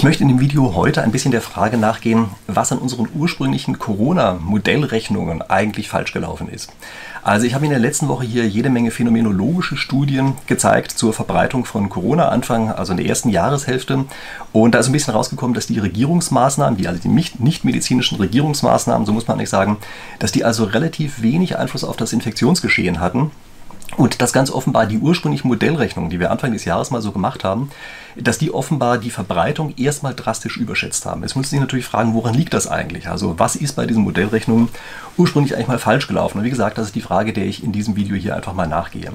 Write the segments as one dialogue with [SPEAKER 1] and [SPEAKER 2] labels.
[SPEAKER 1] Ich möchte in dem Video heute ein bisschen der Frage nachgehen, was an unseren ursprünglichen Corona-Modellrechnungen eigentlich falsch gelaufen ist. Also ich habe in der letzten Woche hier jede Menge phänomenologische Studien gezeigt zur Verbreitung von Corona Anfang, also in der ersten Jahreshälfte. Und da ist ein bisschen rausgekommen, dass die Regierungsmaßnahmen, die also die nicht-medizinischen Regierungsmaßnahmen, so muss man nicht sagen, dass die also relativ wenig Einfluss auf das Infektionsgeschehen hatten. Und dass ganz offenbar die ursprünglichen Modellrechnungen, die wir Anfang des Jahres mal so gemacht haben, dass die offenbar die Verbreitung erstmal drastisch überschätzt haben. Jetzt muss man sich natürlich fragen, woran liegt das eigentlich? Also was ist bei diesen Modellrechnungen ursprünglich eigentlich mal falsch gelaufen? Und wie gesagt, das ist die Frage, der ich in diesem Video hier einfach mal nachgehe.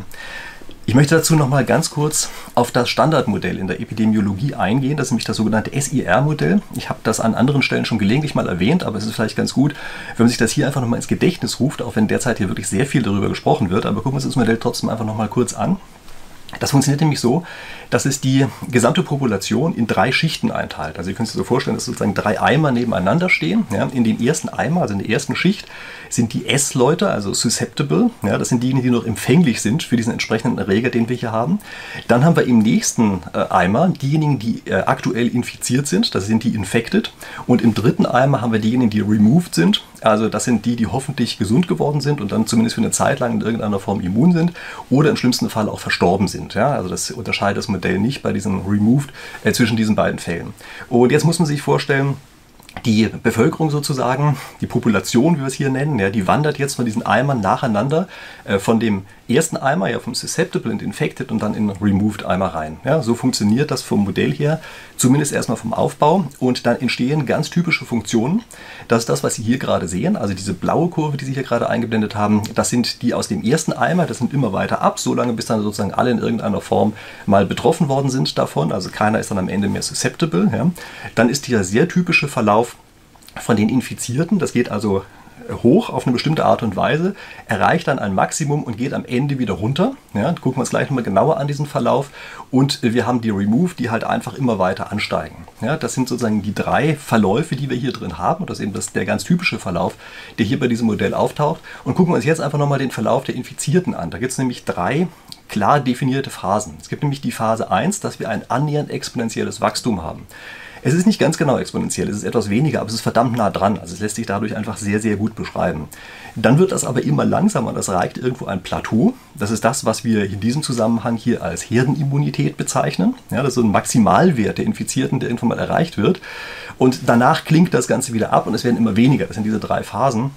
[SPEAKER 1] Ich möchte dazu noch mal ganz kurz auf das Standardmodell in der Epidemiologie eingehen. Das ist nämlich das sogenannte SIR-Modell. Ich habe das an anderen Stellen schon gelegentlich mal erwähnt, aber es ist vielleicht ganz gut, wenn man sich das hier einfach noch mal ins Gedächtnis ruft, auch wenn derzeit hier wirklich sehr viel darüber gesprochen wird. Aber gucken wir uns das Modell trotzdem einfach noch mal kurz an. Das funktioniert nämlich so, dass es die gesamte Population in drei Schichten einteilt. Also ihr könnt es so vorstellen, dass sozusagen drei Eimer nebeneinander stehen. Ja, in den ersten Eimer, also in der ersten Schicht, sind die S-Leute, also susceptible. Ja, das sind diejenigen, die noch empfänglich sind für diesen entsprechenden Erreger, den wir hier haben. Dann haben wir im nächsten äh, Eimer diejenigen, die äh, aktuell infiziert sind. Das sind die infected. Und im dritten Eimer haben wir diejenigen, die removed sind. Also das sind die, die hoffentlich gesund geworden sind und dann zumindest für eine Zeit lang in irgendeiner Form immun sind oder im schlimmsten Fall auch verstorben sind. Ja, also das unterscheidet das Modell nicht bei diesem Removed äh, zwischen diesen beiden Fällen. Und jetzt muss man sich vorstellen, die Bevölkerung sozusagen, die Population, wie wir es hier nennen, ja, die wandert jetzt von diesen Eimern nacheinander äh, von dem ersten Eimer, ja, vom Susceptible und Infected und dann in Removed Eimer rein. Ja, so funktioniert das vom Modell her, zumindest erstmal vom Aufbau und dann entstehen ganz typische Funktionen. Das ist das, was Sie hier gerade sehen, also diese blaue Kurve, die Sie hier gerade eingeblendet haben, das sind die aus dem ersten Eimer, das sind immer weiter ab, solange bis dann sozusagen alle in irgendeiner Form mal betroffen worden sind davon, also keiner ist dann am Ende mehr susceptible. Ja. Dann ist dieser sehr typische Verlauf von den Infizierten, das geht also hoch auf eine bestimmte Art und Weise, erreicht dann ein Maximum und geht am Ende wieder runter. Ja, gucken wir uns gleich nochmal genauer an diesen Verlauf. Und wir haben die Remove, die halt einfach immer weiter ansteigen. Ja, das sind sozusagen die drei Verläufe, die wir hier drin haben. Und das ist eben das, der ganz typische Verlauf, der hier bei diesem Modell auftaucht. Und gucken wir uns jetzt einfach nochmal den Verlauf der Infizierten an. Da gibt es nämlich drei klar definierte Phasen. Es gibt nämlich die Phase 1, dass wir ein annähernd exponentielles Wachstum haben. Es ist nicht ganz genau exponentiell, es ist etwas weniger, aber es ist verdammt nah dran. Also es lässt sich dadurch einfach sehr, sehr gut beschreiben. Dann wird das aber immer langsamer, das erreicht irgendwo ein Plateau. Das ist das, was wir in diesem Zusammenhang hier als Herdenimmunität bezeichnen. Ja, das ist so ein Maximalwert der Infizierten, der irgendwann mal erreicht wird. Und danach klingt das Ganze wieder ab und es werden immer weniger. Das sind diese drei Phasen.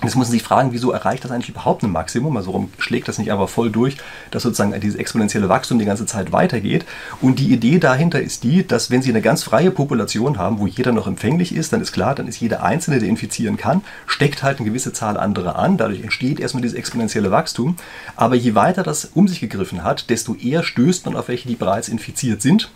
[SPEAKER 1] Jetzt muss man sich fragen, wieso erreicht das eigentlich überhaupt ein Maximum? Also warum schlägt das nicht einfach voll durch, dass sozusagen dieses exponentielle Wachstum die ganze Zeit weitergeht? Und die Idee dahinter ist die, dass wenn Sie eine ganz freie Population haben, wo jeder noch empfänglich ist, dann ist klar, dann ist jeder Einzelne, der infizieren kann, steckt halt eine gewisse Zahl anderer an. Dadurch entsteht erstmal dieses exponentielle Wachstum. Aber je weiter das um sich gegriffen hat, desto eher stößt man auf welche, die bereits infiziert sind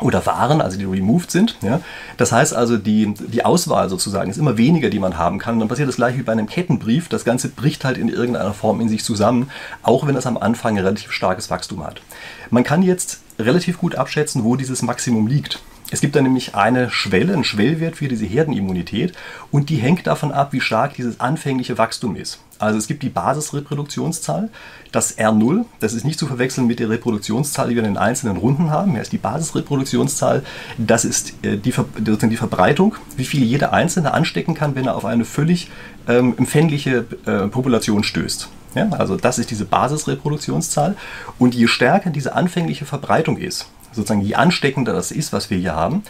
[SPEAKER 1] oder waren, also die removed sind. Ja. Das heißt also, die, die Auswahl sozusagen ist immer weniger, die man haben kann. Und dann passiert das gleich wie bei einem Kettenbrief. Das Ganze bricht halt in irgendeiner Form in sich zusammen, auch wenn es am Anfang relativ starkes Wachstum hat. Man kann jetzt relativ gut abschätzen, wo dieses Maximum liegt. Es gibt da nämlich eine Schwelle, einen Schwellwert für diese Herdenimmunität und die hängt davon ab, wie stark dieses anfängliche Wachstum ist. Also es gibt die Basisreproduktionszahl, das R0, das ist nicht zu verwechseln mit der Reproduktionszahl, die wir in den einzelnen Runden haben. Hier ist die Basisreproduktionszahl, das ist äh, die, die Verbreitung, wie viel jeder Einzelne anstecken kann, wenn er auf eine völlig ähm, empfängliche äh, Population stößt. Ja, also das ist diese Basisreproduktionszahl. Und je stärker diese anfängliche Verbreitung ist, sozusagen je ansteckender das ist, was wir hier haben,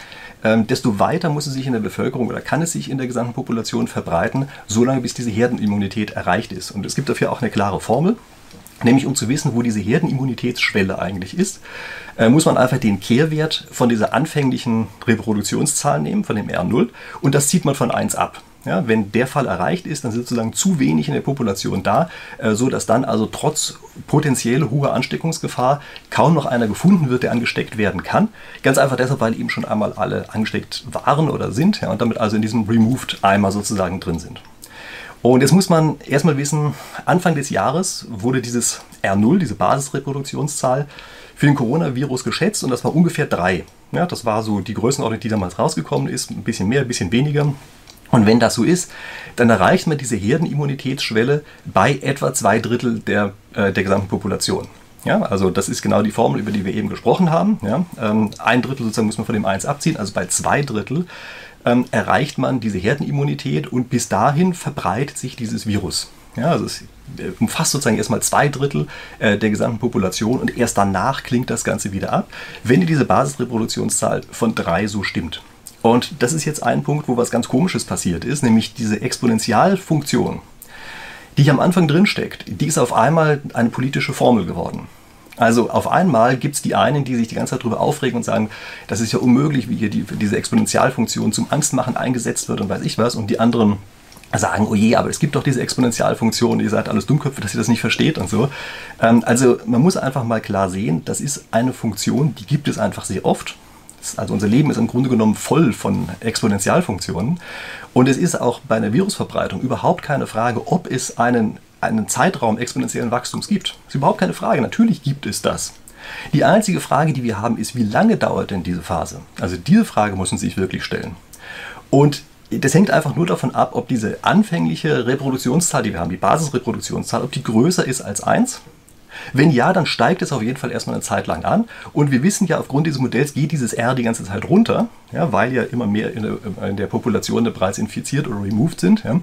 [SPEAKER 1] ähm, desto weiter muss es sich in der Bevölkerung oder kann es sich in der gesamten Population verbreiten, solange bis diese Herdenimmunität erreicht ist. Und es gibt dafür auch eine klare Formel. Nämlich um zu wissen, wo diese Herdenimmunitätsschwelle eigentlich ist, äh, muss man einfach den Kehrwert von dieser anfänglichen Reproduktionszahl nehmen, von dem R0, und das zieht man von 1 ab. Ja, wenn der Fall erreicht ist, dann sind sozusagen zu wenig in der Population da, äh, so dass dann also trotz potenziell hoher Ansteckungsgefahr kaum noch einer gefunden wird, der angesteckt werden kann. Ganz einfach deshalb, weil eben schon einmal alle angesteckt waren oder sind ja, und damit also in diesem Removed-Eimer sozusagen drin sind. Und jetzt muss man erstmal wissen, Anfang des Jahres wurde dieses R0, diese Basisreproduktionszahl, für den Coronavirus geschätzt und das war ungefähr 3. Ja, das war so die Größenordnung, die damals rausgekommen ist, ein bisschen mehr, ein bisschen weniger. Und wenn das so ist, dann erreicht man diese Herdenimmunitätsschwelle bei etwa zwei Drittel der, äh, der gesamten Population. Ja, also das ist genau die Formel, über die wir eben gesprochen haben. Ja, ähm, ein Drittel sozusagen muss man von dem 1 abziehen, also bei zwei Drittel ähm, erreicht man diese Herdenimmunität und bis dahin verbreitet sich dieses Virus. Ja, also es äh, umfasst sozusagen erstmal zwei Drittel äh, der gesamten Population und erst danach klingt das Ganze wieder ab, wenn diese Basisreproduktionszahl von drei so stimmt. Und das ist jetzt ein Punkt, wo was ganz Komisches passiert ist, nämlich diese Exponentialfunktion, die hier am Anfang drin steckt, die ist auf einmal eine politische Formel geworden. Also auf einmal gibt es die einen, die sich die ganze Zeit darüber aufregen und sagen, das ist ja unmöglich, wie hier die, diese Exponentialfunktion zum Angstmachen eingesetzt wird und weiß ich was. Und die anderen sagen, oh je, aber es gibt doch diese Exponentialfunktion, ihr seid alles Dummköpfe, dass ihr das nicht versteht und so. Ähm, also man muss einfach mal klar sehen, das ist eine Funktion, die gibt es einfach sehr oft. Also unser Leben ist im Grunde genommen voll von Exponentialfunktionen. Und es ist auch bei einer Virusverbreitung überhaupt keine Frage, ob es einen einen Zeitraum exponentiellen Wachstums gibt. Das ist überhaupt keine Frage. Natürlich gibt es das. Die einzige Frage, die wir haben, ist, wie lange dauert denn diese Phase? Also diese Frage muss man sich wirklich stellen. Und das hängt einfach nur davon ab, ob diese anfängliche Reproduktionszahl, die wir haben, die Basisreproduktionszahl, ob die größer ist als 1 wenn ja, dann steigt es auf jeden Fall erstmal eine Zeit lang an. Und wir wissen ja, aufgrund dieses Modells geht dieses R die ganze Zeit runter, ja, weil ja immer mehr in der, in der Population bereits infiziert oder removed sind. Ja.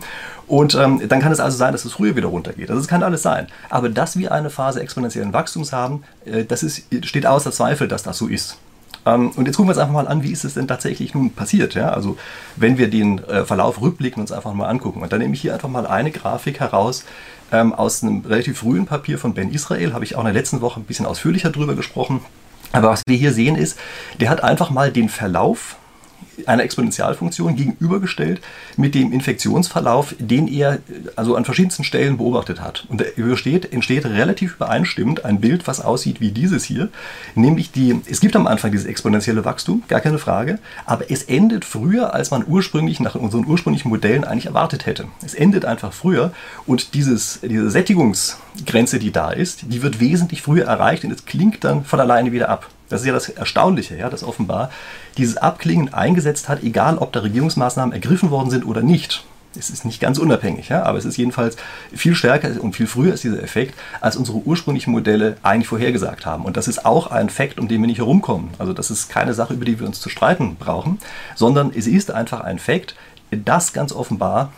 [SPEAKER 1] Und ähm, dann kann es also sein, dass es früher wieder runtergeht. Also das kann alles sein. Aber dass wir eine Phase exponentiellen Wachstums haben, äh, das ist, steht außer Zweifel, dass das so ist. Ähm, und jetzt gucken wir uns einfach mal an, wie ist es denn tatsächlich nun passiert. Ja? Also wenn wir den äh, Verlauf rückblicken und uns einfach mal angucken. Und dann nehme ich hier einfach mal eine Grafik heraus, ähm, aus einem relativ frühen Papier von Ben Israel, habe ich auch in der letzten Woche ein bisschen ausführlicher drüber gesprochen. Aber was wir hier sehen ist, der hat einfach mal den Verlauf einer Exponentialfunktion gegenübergestellt mit dem Infektionsverlauf, den er also an verschiedensten Stellen beobachtet hat. Und da entsteht, entsteht relativ übereinstimmend ein Bild, was aussieht wie dieses hier, nämlich die, es gibt am Anfang dieses exponentielle Wachstum, gar keine Frage, aber es endet früher, als man ursprünglich nach unseren ursprünglichen Modellen eigentlich erwartet hätte. Es endet einfach früher und dieses, diese Sättigungsgrenze, die da ist, die wird wesentlich früher erreicht und es klingt dann von alleine wieder ab. Das ist ja das Erstaunliche, ja, dass offenbar dieses Abklingen eingesetzt hat, egal ob da Regierungsmaßnahmen ergriffen worden sind oder nicht. Es ist nicht ganz unabhängig, ja, aber es ist jedenfalls viel stärker und viel früher ist dieser Effekt, als unsere ursprünglichen Modelle eigentlich vorhergesagt haben. Und das ist auch ein Fakt, um den wir nicht herumkommen. Also das ist keine Sache, über die wir uns zu streiten brauchen, sondern es ist einfach ein Fakt, dass ganz offenbar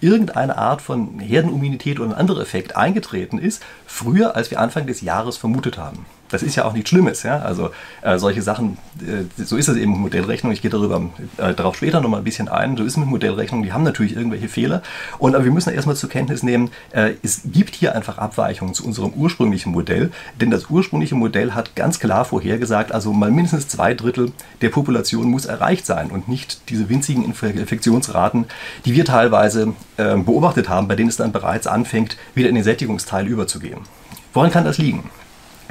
[SPEAKER 1] irgendeine Art von Herdenimmunität oder ein anderer Effekt eingetreten ist, früher als wir Anfang des Jahres vermutet haben das ist ja auch nichts Schlimmes. Ja? Also äh, solche Sachen, äh, so ist es eben mit Modellrechnung. Ich gehe darüber äh, darauf später nochmal ein bisschen ein. So ist es mit Modellrechnungen, die haben natürlich irgendwelche Fehler. Und aber wir müssen erstmal zur Kenntnis nehmen, äh, es gibt hier einfach Abweichungen zu unserem ursprünglichen Modell. Denn das ursprüngliche Modell hat ganz klar vorhergesagt, also mal mindestens zwei Drittel der Population muss erreicht sein und nicht diese winzigen Infektionsraten, die wir teilweise ähm, beobachtet haben, bei denen es dann bereits anfängt, wieder in den Sättigungsteil überzugehen. Woran kann das liegen?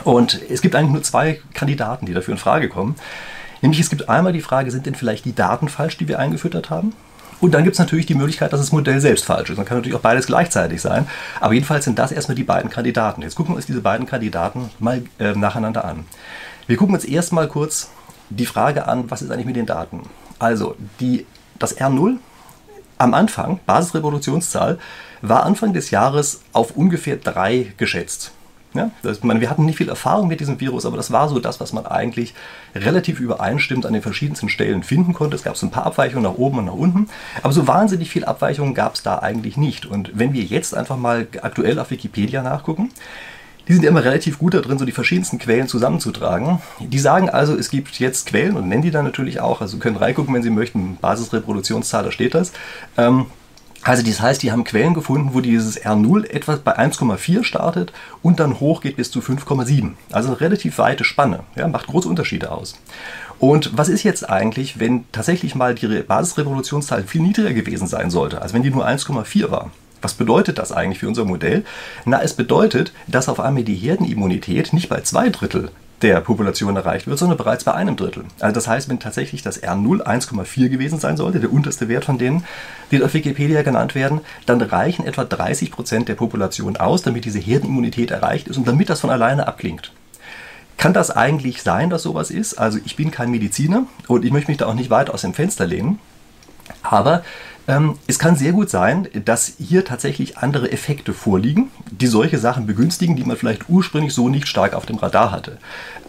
[SPEAKER 1] Und es gibt eigentlich nur zwei Kandidaten, die dafür in Frage kommen. Nämlich es gibt einmal die Frage, sind denn vielleicht die Daten falsch, die wir eingefüttert haben? Und dann gibt es natürlich die Möglichkeit, dass das Modell selbst falsch ist. Man kann natürlich auch beides gleichzeitig sein. Aber jedenfalls sind das erstmal die beiden Kandidaten. Jetzt gucken wir uns diese beiden Kandidaten mal äh, nacheinander an. Wir gucken uns erstmal kurz die Frage an, was ist eigentlich mit den Daten? Also, die, das R0 am Anfang, Basisreproduktionszahl, war Anfang des Jahres auf ungefähr drei geschätzt. Ja, das, meine, wir hatten nicht viel Erfahrung mit diesem Virus, aber das war so das, was man eigentlich relativ übereinstimmend an den verschiedensten Stellen finden konnte. Es gab so ein paar Abweichungen nach oben und nach unten, aber so wahnsinnig viel Abweichungen gab es da eigentlich nicht. Und wenn wir jetzt einfach mal aktuell auf Wikipedia nachgucken, die sind ja immer relativ gut darin, so die verschiedensten Quellen zusammenzutragen. Die sagen also, es gibt jetzt Quellen und nennen die dann natürlich auch, also können reingucken, wenn Sie möchten, Basisreproduktionszahl, da steht das. Ähm, also das heißt, die haben Quellen gefunden, wo dieses R0 etwas bei 1,4 startet und dann hochgeht bis zu 5,7. Also eine relativ weite Spanne. Ja, macht große Unterschiede aus. Und was ist jetzt eigentlich, wenn tatsächlich mal die Basisrevolutionszahl viel niedriger gewesen sein sollte, als wenn die nur 1,4 war? Was bedeutet das eigentlich für unser Modell? Na, es bedeutet, dass auf einmal die Herdenimmunität nicht bei zwei Drittel der Population erreicht wird, sondern bereits bei einem Drittel. Also das heißt, wenn tatsächlich das R0 1,4 gewesen sein sollte, der unterste Wert von denen, die auf Wikipedia genannt werden, dann reichen etwa 30 Prozent der Population aus, damit diese Herdenimmunität erreicht ist und damit das von alleine abklingt. Kann das eigentlich sein, dass sowas ist? Also ich bin kein Mediziner und ich möchte mich da auch nicht weit aus dem Fenster lehnen. Aber ähm, es kann sehr gut sein, dass hier tatsächlich andere Effekte vorliegen, die solche Sachen begünstigen, die man vielleicht ursprünglich so nicht stark auf dem Radar hatte.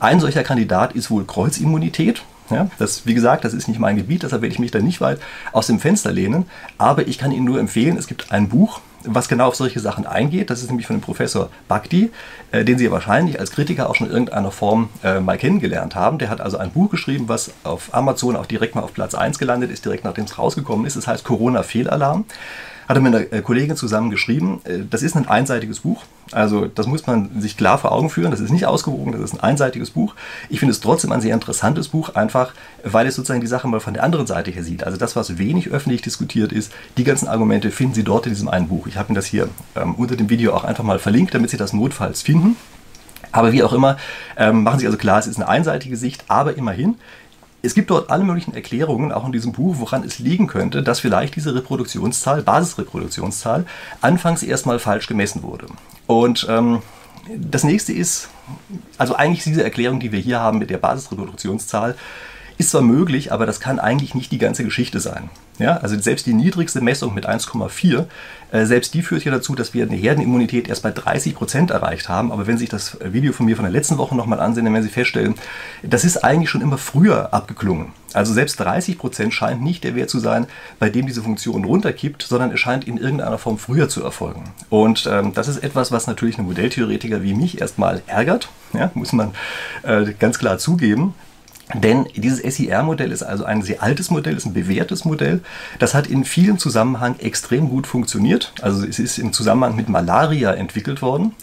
[SPEAKER 1] Ein solcher Kandidat ist wohl Kreuzimmunität. Ja, das, wie gesagt, das ist nicht mein Gebiet, deshalb werde ich mich da nicht weit aus dem Fenster lehnen. Aber ich kann Ihnen nur empfehlen, es gibt ein Buch, was genau auf solche Sachen eingeht. Das ist nämlich von dem Professor Bhakti, äh, den Sie wahrscheinlich als Kritiker auch schon in irgendeiner Form äh, mal kennengelernt haben. Der hat also ein Buch geschrieben, was auf Amazon auch direkt mal auf Platz 1 gelandet ist, direkt nachdem es rausgekommen ist. Das heißt Corona-Fehlalarm hat er mit einer äh, Kollegin zusammen geschrieben. Äh, das ist ein einseitiges Buch. Also das muss man sich klar vor Augen führen. Das ist nicht ausgewogen, das ist ein einseitiges Buch. Ich finde es trotzdem ein sehr interessantes Buch, einfach weil es sozusagen die Sache mal von der anderen Seite her sieht. Also das, was wenig öffentlich diskutiert ist, die ganzen Argumente finden Sie dort in diesem einen Buch. Ich habe Ihnen das hier ähm, unter dem Video auch einfach mal verlinkt, damit Sie das notfalls finden. Aber wie auch immer, ähm, machen Sie also klar, es ist eine einseitige Sicht, aber immerhin, es gibt dort alle möglichen Erklärungen, auch in diesem Buch, woran es liegen könnte, dass vielleicht diese Reproduktionszahl, Basisreproduktionszahl, anfangs erstmal falsch gemessen wurde. Und ähm, das nächste ist, also eigentlich diese Erklärung, die wir hier haben mit der Basisreproduktionszahl, ist zwar möglich, aber das kann eigentlich nicht die ganze Geschichte sein. Ja, also selbst die niedrigste Messung mit 1,4, äh, selbst die führt ja dazu, dass wir eine Herdenimmunität erst bei 30 Prozent erreicht haben. Aber wenn Sie sich das Video von mir von der letzten Woche nochmal ansehen, dann werden Sie feststellen, das ist eigentlich schon immer früher abgeklungen. Also selbst 30 Prozent scheint nicht der Wert zu sein, bei dem diese Funktion runterkippt, sondern es scheint in irgendeiner Form früher zu erfolgen. Und ähm, das ist etwas, was natürlich einen Modelltheoretiker wie mich erstmal ärgert, ja, muss man äh, ganz klar zugeben. Denn dieses SIR-Modell ist also ein sehr altes Modell, ist ein bewährtes Modell. Das hat in vielen Zusammenhängen extrem gut funktioniert. Also es ist im Zusammenhang mit Malaria entwickelt worden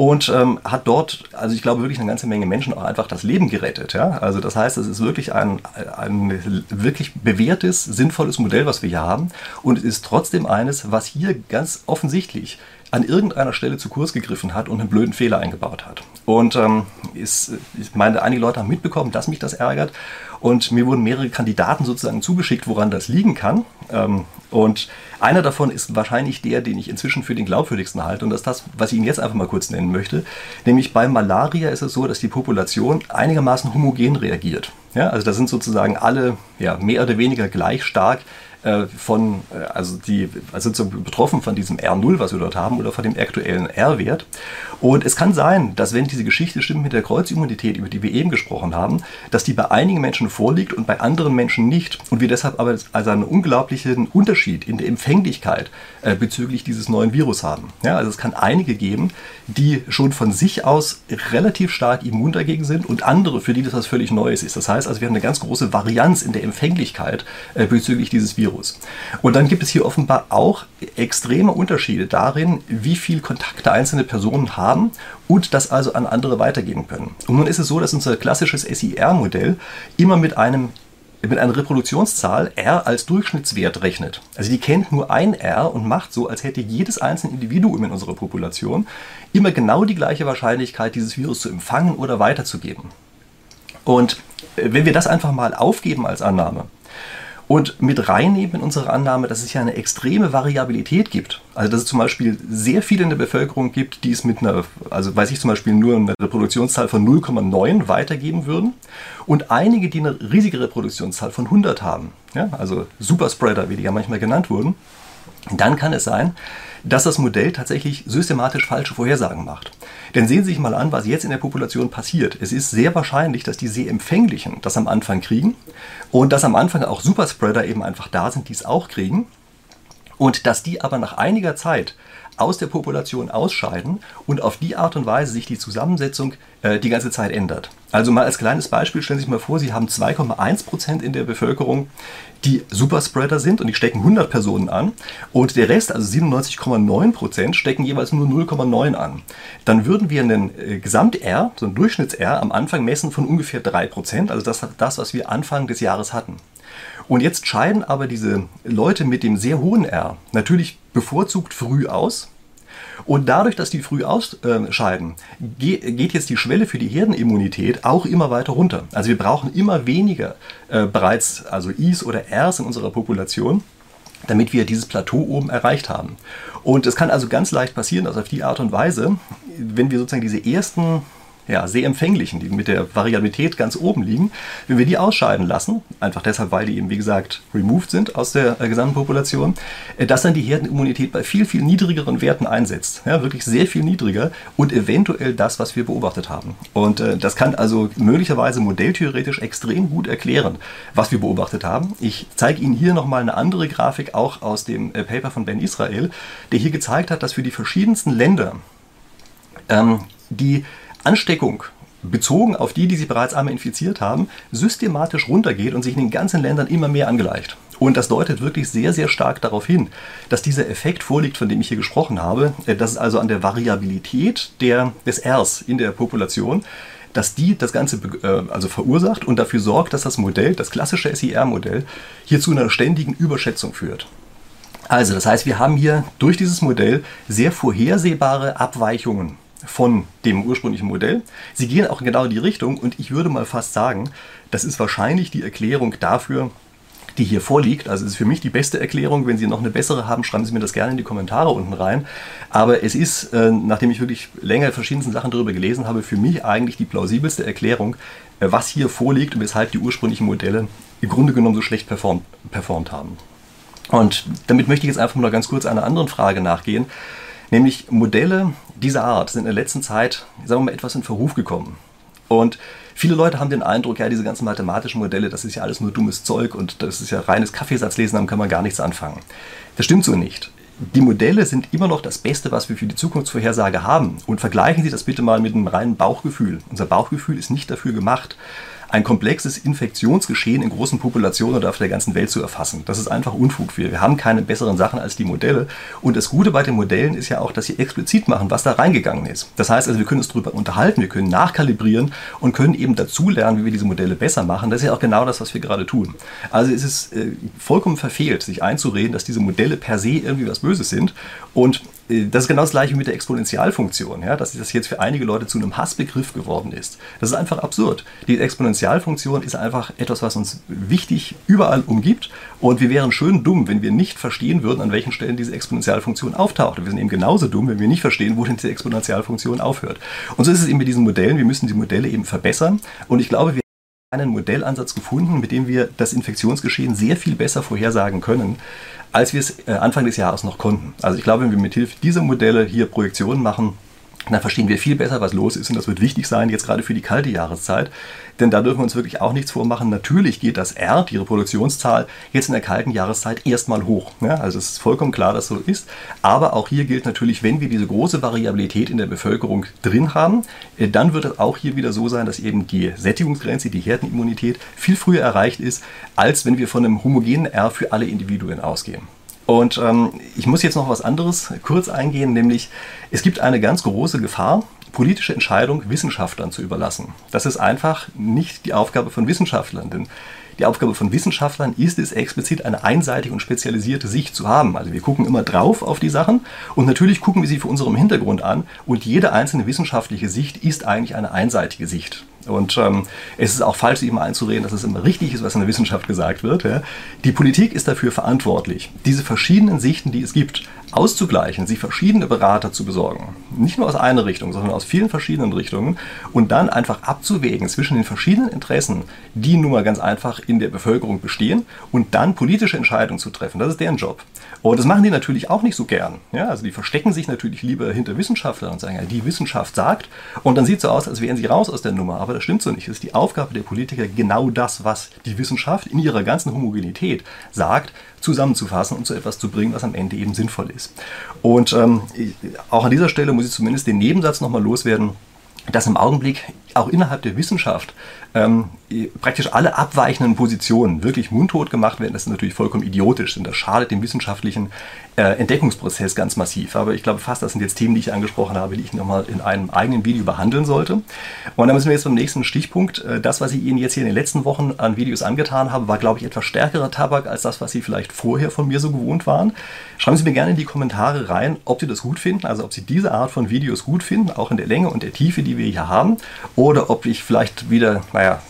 [SPEAKER 1] und ähm, hat dort, also ich glaube wirklich eine ganze Menge Menschen auch einfach das Leben gerettet. Ja? Also das heißt, es ist wirklich ein, ein wirklich bewährtes, sinnvolles Modell, was wir hier haben und es ist trotzdem eines, was hier ganz offensichtlich an irgendeiner Stelle zu kurz gegriffen hat und einen blöden Fehler eingebaut hat. Und ähm, ist, ich meine, einige Leute haben mitbekommen, dass mich das ärgert. Und mir wurden mehrere Kandidaten sozusagen zugeschickt, woran das liegen kann. Ähm, und einer davon ist wahrscheinlich der, den ich inzwischen für den glaubwürdigsten halte. Und das ist das, was ich Ihnen jetzt einfach mal kurz nennen möchte. Nämlich bei Malaria ist es so, dass die Population einigermaßen homogen reagiert. Ja, also da sind sozusagen alle ja, mehr oder weniger gleich stark äh, von, äh, also die sind betroffen von diesem R0, was wir dort haben, oder von dem aktuellen R-Wert. Und es kann sein, dass wenn diese Geschichte stimmt mit der Kreuzimmunität, über die wir eben gesprochen haben, dass die bei einigen Menschen vorliegt und bei anderen Menschen nicht. Und wir deshalb aber also einen unglaublichen Unterschied in der Empfänglichkeit äh, bezüglich dieses neuen Virus haben. Ja, also es kann einige geben, die schon von sich aus relativ stark immun dagegen sind und andere, für die das was völlig Neues ist. Das heißt also, wir haben eine ganz große Varianz in der Empfänglichkeit äh, bezüglich dieses Virus. Virus. Und dann gibt es hier offenbar auch extreme Unterschiede darin, wie viel Kontakte einzelne Personen haben und das also an andere weitergeben können. Und nun ist es so, dass unser klassisches SIR-Modell immer mit einem mit einer Reproduktionszahl R als Durchschnittswert rechnet. Also die kennt nur ein R und macht so, als hätte jedes einzelne Individuum in unserer Population immer genau die gleiche Wahrscheinlichkeit, dieses Virus zu empfangen oder weiterzugeben. Und äh, wenn wir das einfach mal aufgeben als Annahme, und mit reinnehmen in unsere Annahme, dass es ja eine extreme Variabilität gibt. Also dass es zum Beispiel sehr viele in der Bevölkerung gibt, die es mit einer, also weiß ich zum Beispiel nur eine Reproduktionszahl von 0,9 weitergeben würden und einige, die eine riesige Reproduktionszahl von 100 haben, ja, also Superspreader, wie die ja manchmal genannt wurden, dann kann es sein, dass das Modell tatsächlich systematisch falsche Vorhersagen macht. Denn sehen Sie sich mal an, was jetzt in der Population passiert. Es ist sehr wahrscheinlich, dass die sehr empfänglichen das am Anfang kriegen und dass am Anfang auch Superspreader eben einfach da sind, die es auch kriegen und dass die aber nach einiger Zeit aus der Population ausscheiden und auf die Art und Weise sich die Zusammensetzung äh, die ganze Zeit ändert. Also mal als kleines Beispiel stellen Sie sich mal vor, Sie haben 2,1 Prozent in der Bevölkerung, die Superspreader sind und die stecken 100 Personen an und der Rest, also 97,9%, Prozent, stecken jeweils nur 0,9 an. Dann würden wir einen äh, Gesamt-R, so ein Durchschnitts-R am Anfang messen von ungefähr 3%, also das, das, was wir Anfang des Jahres hatten. Und jetzt scheiden aber diese Leute mit dem sehr hohen R natürlich bevorzugt früh aus. Und dadurch, dass die früh ausscheiden, geht jetzt die Schwelle für die Herdenimmunität auch immer weiter runter. Also wir brauchen immer weniger äh, bereits also Is oder Rs in unserer Population, damit wir dieses Plateau oben erreicht haben. Und es kann also ganz leicht passieren, dass auf die Art und Weise, wenn wir sozusagen diese ersten ja, sehr empfänglichen, die mit der Variabilität ganz oben liegen, wenn wir die ausscheiden lassen, einfach deshalb, weil die eben, wie gesagt, removed sind aus der äh, gesamten Population, äh, dass dann die Herdenimmunität bei viel, viel niedrigeren Werten einsetzt. Ja, wirklich sehr viel niedriger und eventuell das, was wir beobachtet haben. Und äh, das kann also möglicherweise modelltheoretisch extrem gut erklären, was wir beobachtet haben. Ich zeige Ihnen hier nochmal eine andere Grafik, auch aus dem äh, Paper von Ben Israel, der hier gezeigt hat, dass für die verschiedensten Länder ähm, die Ansteckung bezogen auf die, die sich bereits einmal infiziert haben, systematisch runtergeht und sich in den ganzen Ländern immer mehr angleicht. Und das deutet wirklich sehr, sehr stark darauf hin, dass dieser Effekt vorliegt, von dem ich hier gesprochen habe, äh, dass es also an der Variabilität der, des Rs in der Population, dass die das Ganze äh, also verursacht und dafür sorgt, dass das Modell, das klassische SIR-Modell, hier zu einer ständigen Überschätzung führt. Also, das heißt, wir haben hier durch dieses Modell sehr vorhersehbare Abweichungen von dem ursprünglichen Modell. Sie gehen auch in genau die Richtung und ich würde mal fast sagen, das ist wahrscheinlich die Erklärung dafür, die hier vorliegt. Also es ist für mich die beste Erklärung. Wenn Sie noch eine bessere haben, schreiben Sie mir das gerne in die Kommentare unten rein. Aber es ist, äh, nachdem ich wirklich länger verschiedensten Sachen darüber gelesen habe, für mich eigentlich die plausibelste Erklärung, äh, was hier vorliegt und weshalb die ursprünglichen Modelle im Grunde genommen so schlecht performt, performt haben. Und damit möchte ich jetzt einfach mal ganz kurz einer anderen Frage nachgehen. Nämlich Modelle dieser Art sind in der letzten Zeit, sagen wir mal, etwas in Verruf gekommen. Und viele Leute haben den Eindruck, ja, diese ganzen mathematischen Modelle, das ist ja alles nur dummes Zeug und das ist ja reines Kaffeesatzlesen, damit kann man gar nichts anfangen. Das stimmt so nicht. Die Modelle sind immer noch das Beste, was wir für die Zukunftsvorhersage haben. Und vergleichen Sie das bitte mal mit einem reinen Bauchgefühl. Unser Bauchgefühl ist nicht dafür gemacht, ein komplexes Infektionsgeschehen in großen Populationen oder auf der ganzen Welt zu erfassen. Das ist einfach Unfug. Wir, wir haben keine besseren Sachen als die Modelle. Und das Gute bei den Modellen ist ja auch, dass sie explizit machen, was da reingegangen ist. Das heißt also, wir können uns darüber unterhalten, wir können nachkalibrieren und können eben dazulernen, wie wir diese Modelle besser machen. Das ist ja auch genau das, was wir gerade tun. Also es ist äh, vollkommen verfehlt, sich einzureden, dass diese Modelle per se irgendwie was Böses sind. Und das ist genau das gleiche mit der Exponentialfunktion, ja, dass das jetzt für einige Leute zu einem Hassbegriff geworden ist. Das ist einfach absurd. Die Exponentialfunktion ist einfach etwas, was uns wichtig überall umgibt und wir wären schön dumm, wenn wir nicht verstehen würden, an welchen Stellen diese Exponentialfunktion auftaucht. Wir sind eben genauso dumm, wenn wir nicht verstehen, wo denn diese Exponentialfunktion aufhört. Und so ist es eben mit diesen Modellen. Wir müssen die Modelle eben verbessern und ich glaube, wir einen Modellansatz gefunden, mit dem wir das Infektionsgeschehen sehr viel besser vorhersagen können als wir es äh, Anfang des Jahres noch konnten. Also ich glaube, wenn wir mit Hilfe dieser Modelle hier Projektionen machen, dann verstehen wir viel besser, was los ist. Und das wird wichtig sein, jetzt gerade für die kalte Jahreszeit. Denn da dürfen wir uns wirklich auch nichts vormachen. Natürlich geht das R, die Reproduktionszahl, jetzt in der kalten Jahreszeit erstmal hoch. Ja, also es ist vollkommen klar, dass so ist. Aber auch hier gilt natürlich, wenn wir diese große Variabilität in der Bevölkerung drin haben, äh, dann wird es auch hier wieder so sein, dass eben die Sättigungsgrenze, die Herdenimmunität viel früher erreicht ist, als wenn wir von einem homogenen R für alle Individuen ausgehen. Und ähm, ich muss jetzt noch was anderes kurz eingehen, nämlich es gibt eine ganz große Gefahr, politische Entscheidung Wissenschaftlern zu überlassen. Das ist einfach nicht die Aufgabe von Wissenschaftlern, denn die Aufgabe von Wissenschaftlern ist es explizit eine einseitige und spezialisierte Sicht zu haben. Also wir gucken immer drauf auf die Sachen und natürlich gucken wir sie vor unserem Hintergrund an und jede einzelne wissenschaftliche Sicht ist eigentlich eine einseitige Sicht. Und ähm, es ist auch falsch, sich immer einzureden, dass es immer richtig ist, was in der Wissenschaft gesagt wird. Ja. Die Politik ist dafür verantwortlich, diese verschiedenen Sichten, die es gibt, auszugleichen, sich verschiedene Berater zu besorgen. Nicht nur aus einer Richtung, sondern aus vielen verschiedenen Richtungen und dann einfach abzuwägen zwischen den verschiedenen Interessen, die nun mal ganz einfach in der Bevölkerung bestehen und dann politische Entscheidungen zu treffen. Das ist deren Job. Und das machen die natürlich auch nicht so gern. Ja, also die verstecken sich natürlich lieber hinter Wissenschaftlern und sagen, ja, die Wissenschaft sagt und dann sieht es so aus, als wären sie raus aus der Nummer. Aber das stimmt so nicht. Es ist die Aufgabe der Politiker, genau das, was die Wissenschaft in ihrer ganzen Homogenität sagt, zusammenzufassen und zu etwas zu bringen, was am Ende eben sinnvoll ist. Und ähm, auch an dieser Stelle muss ich zumindest den Nebensatz nochmal loswerden, dass im Augenblick auch innerhalb der Wissenschaft ähm, praktisch alle abweichenden Positionen wirklich mundtot gemacht werden, das ist natürlich vollkommen idiotisch und das schadet dem wissenschaftlichen äh, Entdeckungsprozess ganz massiv. Aber ich glaube fast, das sind jetzt Themen, die ich angesprochen habe, die ich nochmal in einem eigenen Video behandeln sollte. Und dann müssen wir jetzt zum nächsten Stichpunkt. Äh, das, was ich Ihnen jetzt hier in den letzten Wochen an Videos angetan habe, war, glaube ich, etwas stärkerer Tabak als das, was Sie vielleicht vorher von mir so gewohnt waren. Schreiben Sie mir gerne in die Kommentare rein, ob Sie das gut finden, also ob Sie diese Art von Videos gut finden, auch in der Länge und der Tiefe, die wir hier haben, oder ob ich vielleicht wieder, naja,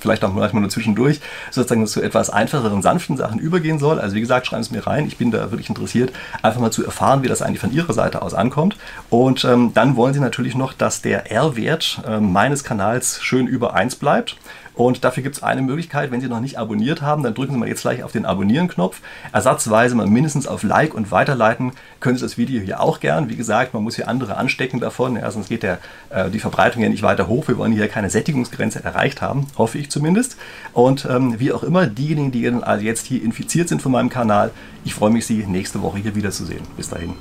[SPEAKER 1] vielleicht auch manchmal nur zwischendurch, sozusagen zu etwas einfacheren, sanften Sachen übergehen soll. Also wie gesagt, schreiben Sie mir rein. Ich bin da wirklich interessiert, einfach mal zu erfahren, wie das eigentlich von Ihrer Seite aus ankommt. Und ähm, dann wollen Sie natürlich noch, dass der R-Wert äh, meines Kanals schön über 1 bleibt. Und dafür gibt es eine Möglichkeit, wenn Sie noch nicht abonniert haben, dann drücken Sie mal jetzt gleich auf den Abonnieren-Knopf. Ersatzweise mal mindestens auf Like und Weiterleiten können Sie das Video hier auch gern. Wie gesagt, man muss hier andere anstecken davon, ja, sonst geht der, äh, die Verbreitung ja nicht weiter hoch. Wir wollen hier keine Sättigungsgrenze erreicht haben, hoffe ich zumindest. Und ähm, wie auch immer, diejenigen, die jetzt hier infiziert sind von meinem Kanal, ich freue mich, Sie nächste Woche hier wiederzusehen. Bis dahin.